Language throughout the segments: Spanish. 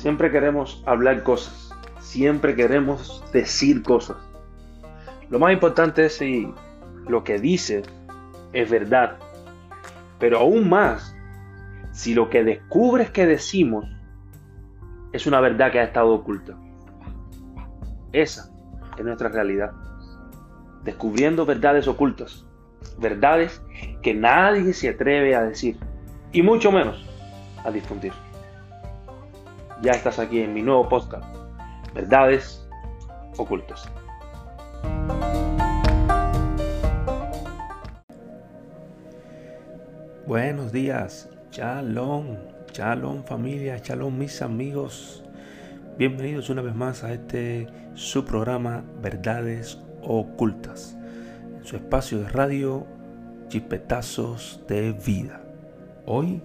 Siempre queremos hablar cosas, siempre queremos decir cosas. Lo más importante es si lo que dices es verdad, pero aún más si lo que descubres que decimos es una verdad que ha estado oculta. Esa es nuestra realidad. Descubriendo verdades ocultas. Verdades que nadie se atreve a decir. Y mucho menos a difundir. Ya estás aquí en mi nuevo podcast. Verdades ocultas. Buenos días, Shalom, Shalom familia, Shalom mis amigos. Bienvenidos una vez más a este su programa Verdades Ocultas, en su espacio de radio Chispetazos de Vida. Hoy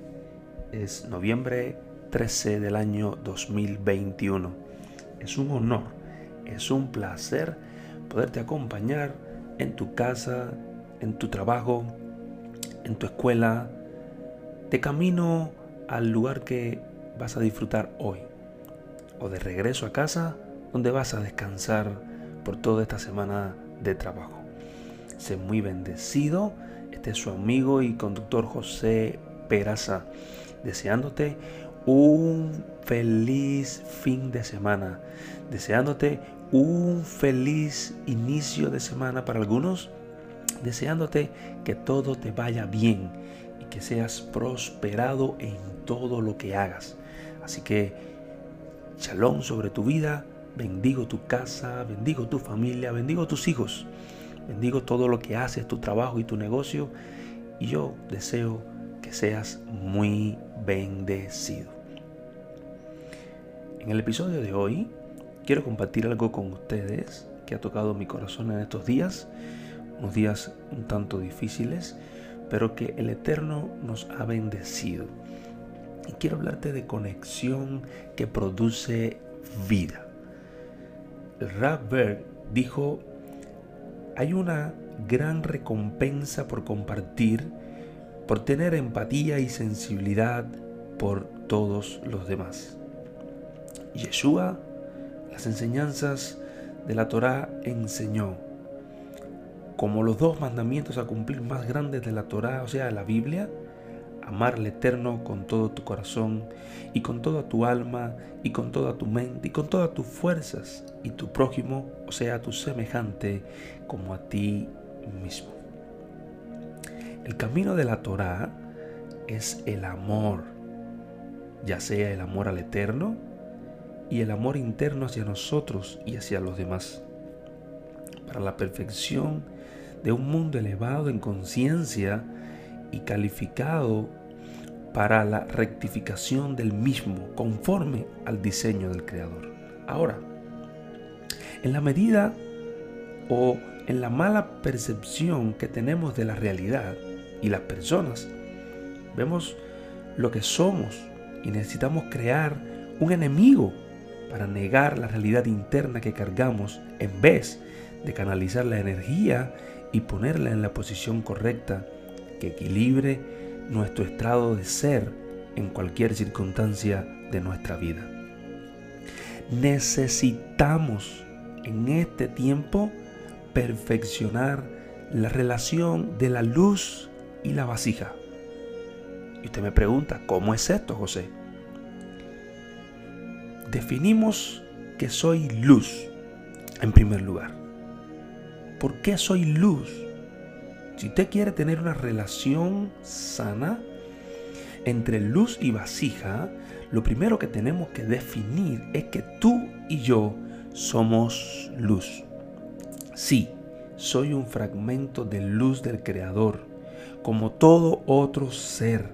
es noviembre 13 del año 2021. Es un honor, es un placer poderte acompañar en tu casa, en tu trabajo, en tu escuela, de camino al lugar que vas a disfrutar hoy, o de regreso a casa donde vas a descansar por toda esta semana de trabajo. Sé muy bendecido. Este es su amigo y conductor José Peraza, deseándote un feliz fin de semana, deseándote un feliz inicio de semana para algunos, deseándote que todo te vaya bien y que seas prosperado en todo lo que hagas. Así que, shalom sobre tu vida, bendigo tu casa, bendigo tu familia, bendigo tus hijos, bendigo todo lo que haces, tu trabajo y tu negocio. Y yo deseo que seas muy bendecido. En el episodio de hoy quiero compartir algo con ustedes que ha tocado mi corazón en estos días unos días un tanto difíciles, pero que el Eterno nos ha bendecido. Y quiero hablarte de conexión que produce vida. El dijo, hay una gran recompensa por compartir, por tener empatía y sensibilidad por todos los demás. Yeshua, las enseñanzas de la Torá enseñó como los dos mandamientos a cumplir más grandes de la Torá, o sea, la Biblia, amar al Eterno con todo tu corazón y con toda tu alma y con toda tu mente y con todas tus fuerzas y tu prójimo, o sea, tu semejante como a ti mismo. El camino de la Torá es el amor, ya sea el amor al Eterno y el amor interno hacia nosotros y hacia los demás. Para la perfección de un mundo elevado en conciencia y calificado para la rectificación del mismo conforme al diseño del Creador. Ahora, en la medida o en la mala percepción que tenemos de la realidad y las personas, vemos lo que somos y necesitamos crear un enemigo para negar la realidad interna que cargamos en vez de canalizar la energía y ponerla en la posición correcta que equilibre nuestro estado de ser en cualquier circunstancia de nuestra vida. Necesitamos en este tiempo perfeccionar la relación de la luz y la vasija. Y usted me pregunta, ¿cómo es esto, José? Definimos que soy luz en primer lugar. ¿Por qué soy luz? Si usted quiere tener una relación sana entre luz y vasija, lo primero que tenemos que definir es que tú y yo somos luz. Sí, soy un fragmento de luz del Creador, como todo otro ser.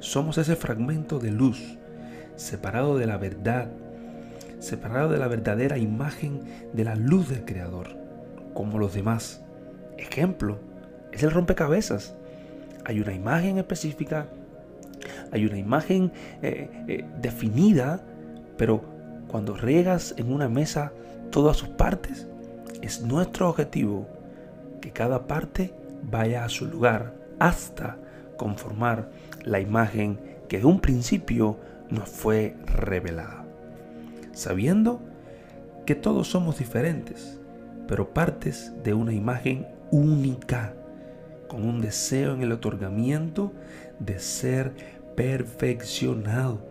Somos ese fragmento de luz, separado de la verdad, separado de la verdadera imagen de la luz del Creador como los demás. Ejemplo, es el rompecabezas. Hay una imagen específica, hay una imagen eh, eh, definida, pero cuando regas en una mesa todas sus partes, es nuestro objetivo que cada parte vaya a su lugar hasta conformar la imagen que de un principio nos fue revelada. Sabiendo que todos somos diferentes, pero partes de una imagen única, con un deseo en el otorgamiento de ser perfeccionado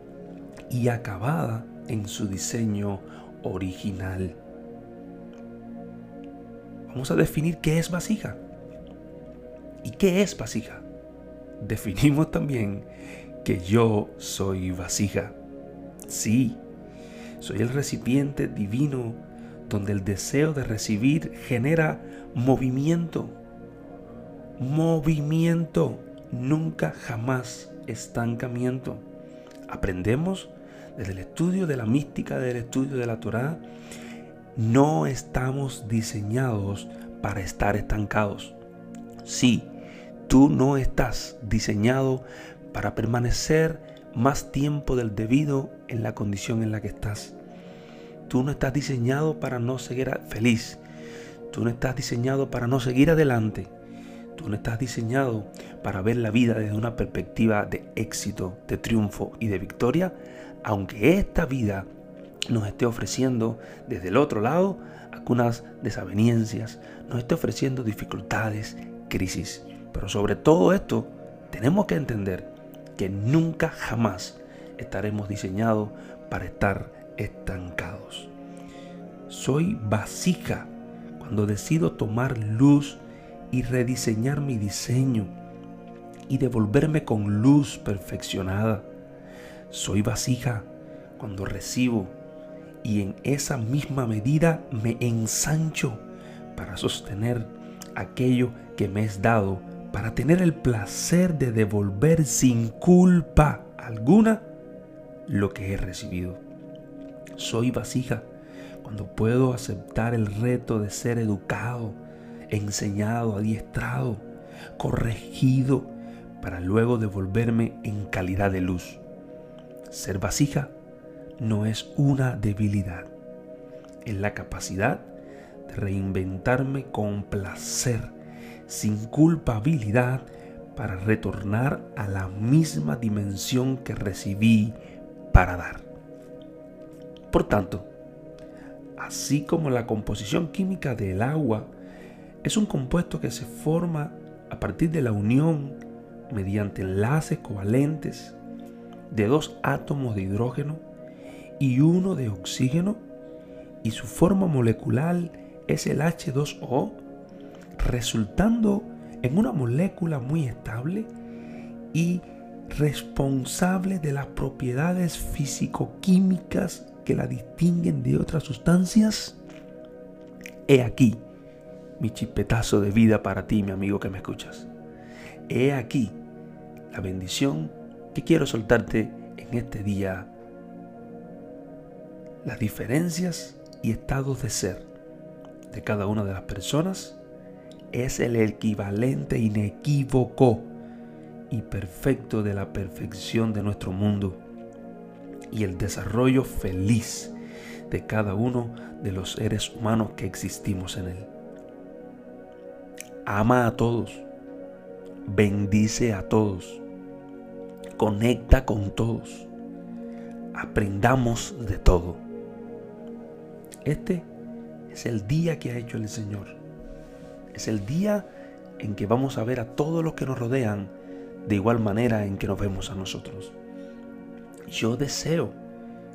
y acabada en su diseño original. Vamos a definir qué es vasija. ¿Y qué es vasija? Definimos también que yo soy vasija. Sí, soy el recipiente divino donde el deseo de recibir genera movimiento. Movimiento, nunca jamás estancamiento. Aprendemos desde el estudio de la mística, del estudio de la Torah, no estamos diseñados para estar estancados. Sí, tú no estás diseñado para permanecer más tiempo del debido en la condición en la que estás. Tú no estás diseñado para no seguir feliz. Tú no estás diseñado para no seguir adelante. Tú no estás diseñado para ver la vida desde una perspectiva de éxito, de triunfo y de victoria, aunque esta vida nos esté ofreciendo desde el otro lado algunas desavenencias, nos esté ofreciendo dificultades, crisis. Pero sobre todo esto, tenemos que entender que nunca jamás estaremos diseñados para estar estancados. Soy vasija cuando decido tomar luz y rediseñar mi diseño y devolverme con luz perfeccionada. Soy vasija cuando recibo y en esa misma medida me ensancho para sostener aquello que me es dado, para tener el placer de devolver sin culpa alguna lo que he recibido. Soy vasija cuando puedo aceptar el reto de ser educado, enseñado, adiestrado, corregido, para luego devolverme en calidad de luz. Ser vasija no es una debilidad, es la capacidad de reinventarme con placer, sin culpabilidad, para retornar a la misma dimensión que recibí para dar. Por tanto, así como la composición química del agua es un compuesto que se forma a partir de la unión mediante enlaces covalentes de dos átomos de hidrógeno y uno de oxígeno y su forma molecular es el H2O, resultando en una molécula muy estable y responsable de las propiedades físico-químicas que la distinguen de otras sustancias? He aquí mi chipetazo de vida para ti, mi amigo que me escuchas. He aquí la bendición que quiero soltarte en este día. Las diferencias y estados de ser de cada una de las personas es el equivalente inequívoco y perfecto de la perfección de nuestro mundo y el desarrollo feliz de cada uno de los seres humanos que existimos en él. Ama a todos, bendice a todos, conecta con todos, aprendamos de todo. Este es el día que ha hecho el Señor. Es el día en que vamos a ver a todos los que nos rodean de igual manera en que nos vemos a nosotros. Yo deseo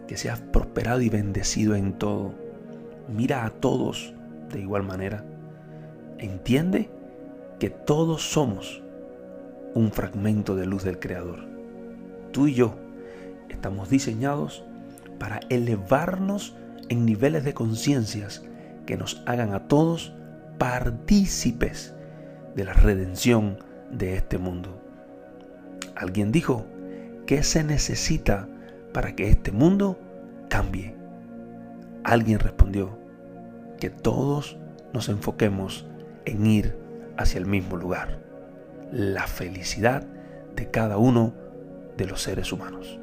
que seas prosperado y bendecido en todo. Mira a todos de igual manera. Entiende que todos somos un fragmento de luz del Creador. Tú y yo estamos diseñados para elevarnos en niveles de conciencias que nos hagan a todos partícipes de la redención de este mundo. Alguien dijo, ¿Qué se necesita para que este mundo cambie? Alguien respondió que todos nos enfoquemos en ir hacia el mismo lugar, la felicidad de cada uno de los seres humanos.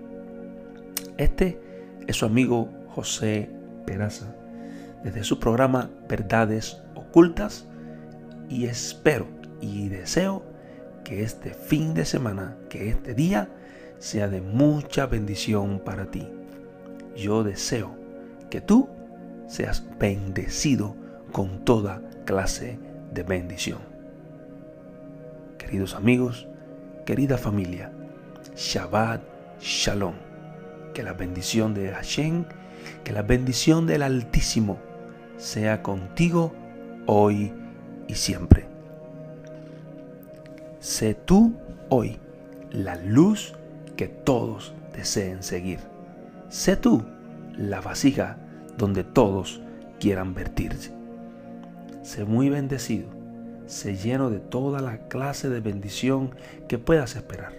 Este es su amigo José Peraza, desde su programa Verdades Ocultas, y espero y deseo que este fin de semana, que este día, sea de mucha bendición para ti. Yo deseo que tú seas bendecido con toda clase de bendición. Queridos amigos, querida familia, Shabbat Shalom. Que la bendición de Hashem, que la bendición del Altísimo sea contigo hoy y siempre. Sé tú hoy la luz que todos deseen seguir. Sé tú la vasija donde todos quieran vertirse. Sé muy bendecido, sé lleno de toda la clase de bendición que puedas esperar.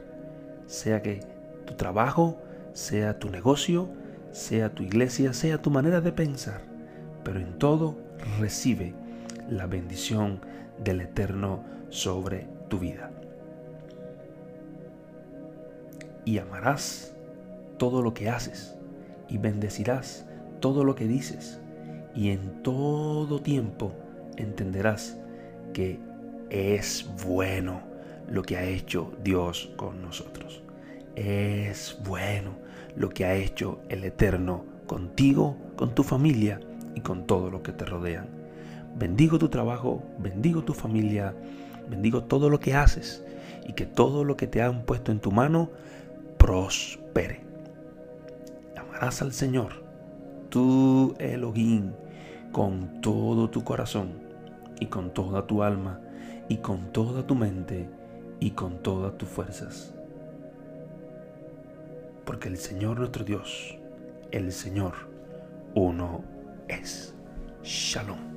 Sea que tu trabajo, sea tu negocio, sea tu iglesia, sea tu manera de pensar, pero en todo recibe la bendición del Eterno sobre tu vida. Y amarás todo lo que haces y bendecirás todo lo que dices y en todo tiempo entenderás que es bueno lo que ha hecho Dios con nosotros. Es bueno lo que ha hecho el Eterno contigo, con tu familia y con todo lo que te rodean. Bendigo tu trabajo, bendigo tu familia, bendigo todo lo que haces y que todo lo que te han puesto en tu mano prospere. Amarás al Señor, tu Elohim, con todo tu corazón y con toda tu alma y con toda tu mente y con todas tus fuerzas. Porque el Señor nuestro Dios, el Señor, uno es. Shalom.